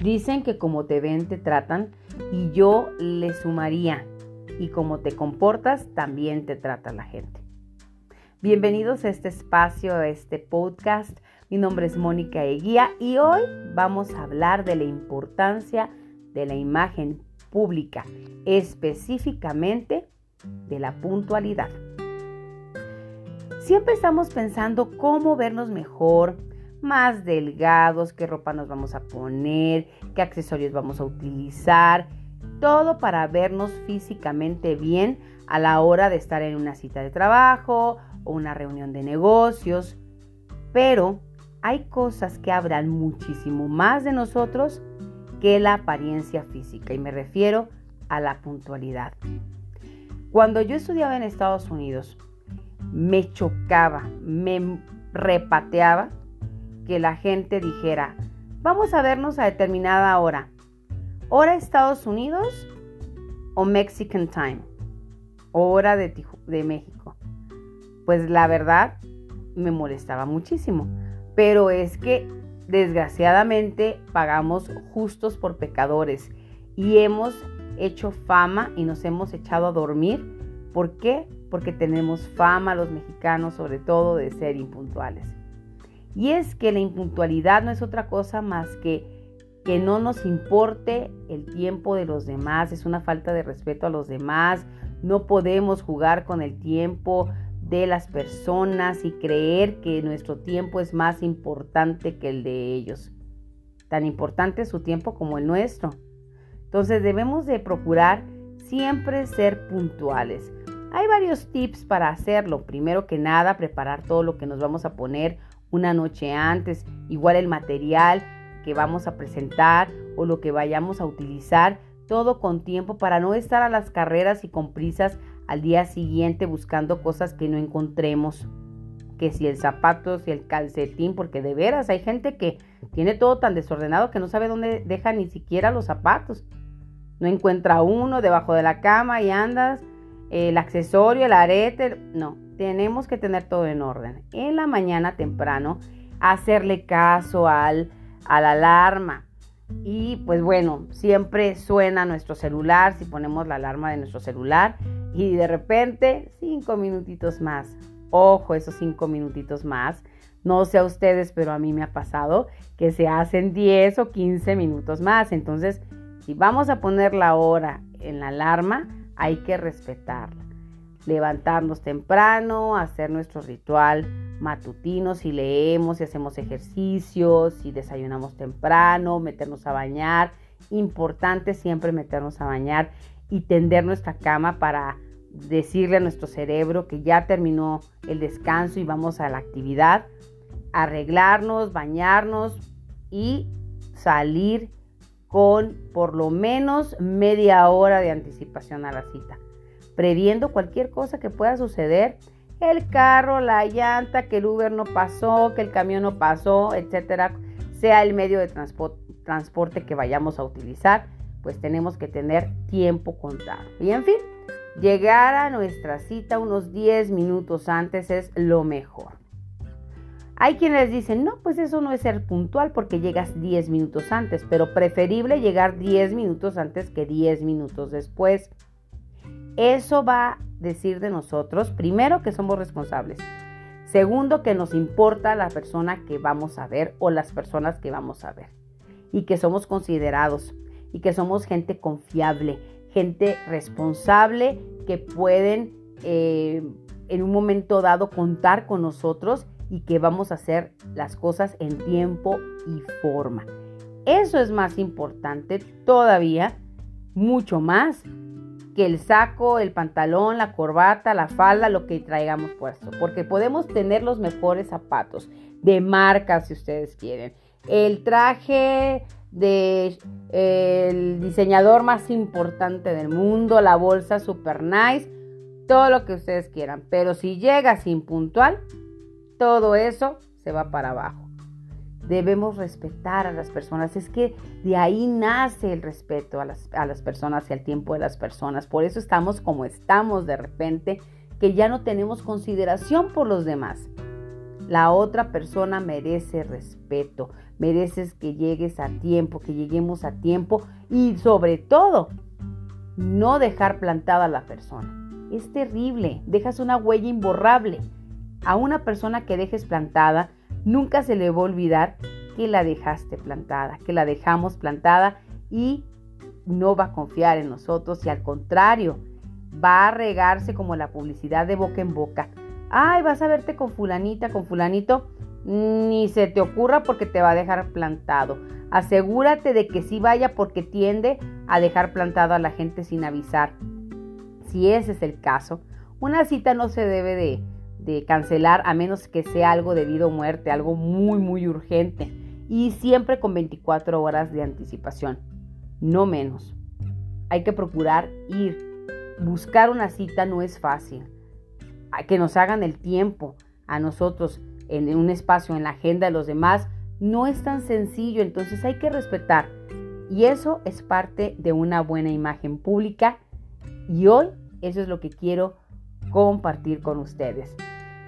Dicen que como te ven, te tratan y yo le sumaría, y como te comportas, también te trata la gente. Bienvenidos a este espacio, a este podcast. Mi nombre es Mónica Eguía y hoy vamos a hablar de la importancia de la imagen pública, específicamente de la puntualidad. Siempre estamos pensando cómo vernos mejor, más delgados, qué ropa nos vamos a poner, qué accesorios vamos a utilizar, todo para vernos físicamente bien a la hora de estar en una cita de trabajo o una reunión de negocios. Pero hay cosas que hablan muchísimo más de nosotros que la apariencia física y me refiero a la puntualidad. Cuando yo estudiaba en Estados Unidos, me chocaba, me repateaba que la gente dijera, vamos a vernos a determinada hora. Hora Estados Unidos o Mexican Time. Hora de, de México. Pues la verdad me molestaba muchísimo. Pero es que desgraciadamente pagamos justos por pecadores y hemos hecho fama y nos hemos echado a dormir. ¿Por qué? Porque tenemos fama los mexicanos sobre todo de ser impuntuales. Y es que la impuntualidad no es otra cosa más que que no nos importe el tiempo de los demás, es una falta de respeto a los demás, no podemos jugar con el tiempo de las personas y creer que nuestro tiempo es más importante que el de ellos. Tan importante es su tiempo como el nuestro. Entonces debemos de procurar siempre ser puntuales. Hay varios tips para hacerlo. Primero que nada, preparar todo lo que nos vamos a poner una noche antes, igual el material que vamos a presentar o lo que vayamos a utilizar, todo con tiempo para no estar a las carreras y con prisas al día siguiente buscando cosas que no encontremos. Que si el zapato, si el calcetín, porque de veras hay gente que tiene todo tan desordenado que no sabe dónde deja ni siquiera los zapatos. No encuentra uno debajo de la cama y andas el accesorio, el arete. No, tenemos que tener todo en orden. En la mañana temprano, hacerle caso al, a la alarma. Y pues bueno, siempre suena nuestro celular si ponemos la alarma de nuestro celular y de repente cinco minutitos más. Ojo, esos cinco minutitos más. No sé a ustedes, pero a mí me ha pasado que se hacen 10 o 15 minutos más. Entonces, si vamos a poner la hora en la alarma, hay que respetarla. Levantarnos temprano, hacer nuestro ritual matutino, si leemos, si hacemos ejercicios, si desayunamos temprano, meternos a bañar. Importante siempre meternos a bañar y tender nuestra cama para decirle a nuestro cerebro que ya terminó el descanso y vamos a la actividad. Arreglarnos, bañarnos y salir con por lo menos media hora de anticipación a la cita, previendo cualquier cosa que pueda suceder, el carro, la llanta, que el Uber no pasó, que el camión no pasó, etcétera, sea el medio de transporte que vayamos a utilizar, pues tenemos que tener tiempo contado. Y en fin, llegar a nuestra cita unos 10 minutos antes es lo mejor. Hay quienes dicen, no, pues eso no es ser puntual porque llegas 10 minutos antes, pero preferible llegar 10 minutos antes que 10 minutos después. Eso va a decir de nosotros, primero, que somos responsables. Segundo, que nos importa la persona que vamos a ver o las personas que vamos a ver. Y que somos considerados y que somos gente confiable, gente responsable que pueden eh, en un momento dado contar con nosotros y que vamos a hacer las cosas en tiempo y forma. Eso es más importante todavía, mucho más que el saco, el pantalón, la corbata, la falda, lo que traigamos puesto. Porque podemos tener los mejores zapatos de marca si ustedes quieren. El traje del el diseñador más importante del mundo, la bolsa super nice, todo lo que ustedes quieran. Pero si llega sin puntual, todo eso se va para abajo. Debemos respetar a las personas. Es que de ahí nace el respeto a las, a las personas y al tiempo de las personas. Por eso estamos como estamos de repente, que ya no tenemos consideración por los demás. La otra persona merece respeto, mereces que llegues a tiempo, que lleguemos a tiempo y sobre todo, no dejar plantada a la persona. Es terrible, dejas una huella imborrable. A una persona que dejes plantada, nunca se le va a olvidar que la dejaste plantada, que la dejamos plantada y no va a confiar en nosotros y al contrario, va a regarse como la publicidad de boca en boca. Ay, vas a verte con fulanita, con fulanito, ni se te ocurra porque te va a dejar plantado. Asegúrate de que sí vaya porque tiende a dejar plantado a la gente sin avisar. Si ese es el caso, una cita no se debe de, de cancelar a menos que sea algo debido a muerte, algo muy, muy urgente y siempre con 24 horas de anticipación, no menos. Hay que procurar ir. Buscar una cita no es fácil. Que nos hagan el tiempo a nosotros en un espacio en la agenda de los demás no es tan sencillo, entonces hay que respetar. Y eso es parte de una buena imagen pública y hoy eso es lo que quiero compartir con ustedes.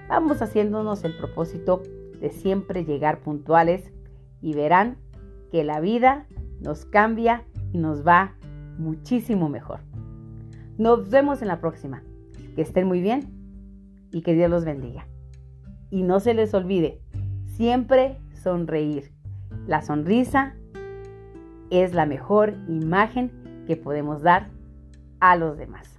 Vamos haciéndonos el propósito de siempre llegar puntuales y verán que la vida nos cambia y nos va muchísimo mejor. Nos vemos en la próxima. Que estén muy bien y que Dios los bendiga. Y no se les olvide, siempre sonreír. La sonrisa es la mejor imagen que podemos dar a los demás.